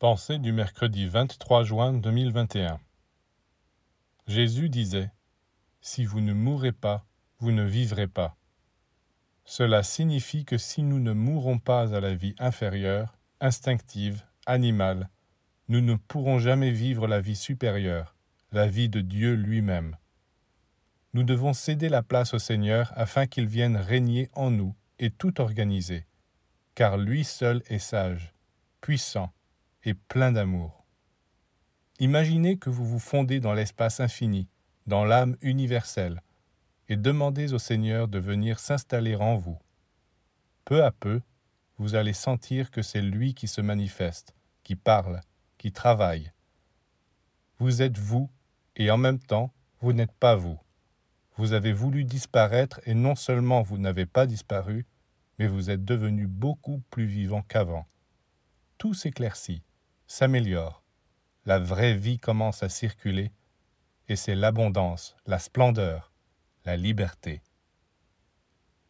Pensée du mercredi 23 juin 2021 Jésus disait Si vous ne mourrez pas, vous ne vivrez pas. Cela signifie que si nous ne mourons pas à la vie inférieure, instinctive, animale, nous ne pourrons jamais vivre la vie supérieure, la vie de Dieu lui-même. Nous devons céder la place au Seigneur afin qu'il vienne régner en nous et tout organiser, car lui seul est sage, puissant, et plein d'amour. Imaginez que vous vous fondez dans l'espace infini, dans l'âme universelle, et demandez au Seigneur de venir s'installer en vous. Peu à peu, vous allez sentir que c'est lui qui se manifeste, qui parle, qui travaille. Vous êtes vous, et en même temps, vous n'êtes pas vous. Vous avez voulu disparaître, et non seulement vous n'avez pas disparu, mais vous êtes devenu beaucoup plus vivant qu'avant. Tout s'éclaircit s'améliore. La vraie vie commence à circuler et c'est l'abondance, la splendeur, la liberté.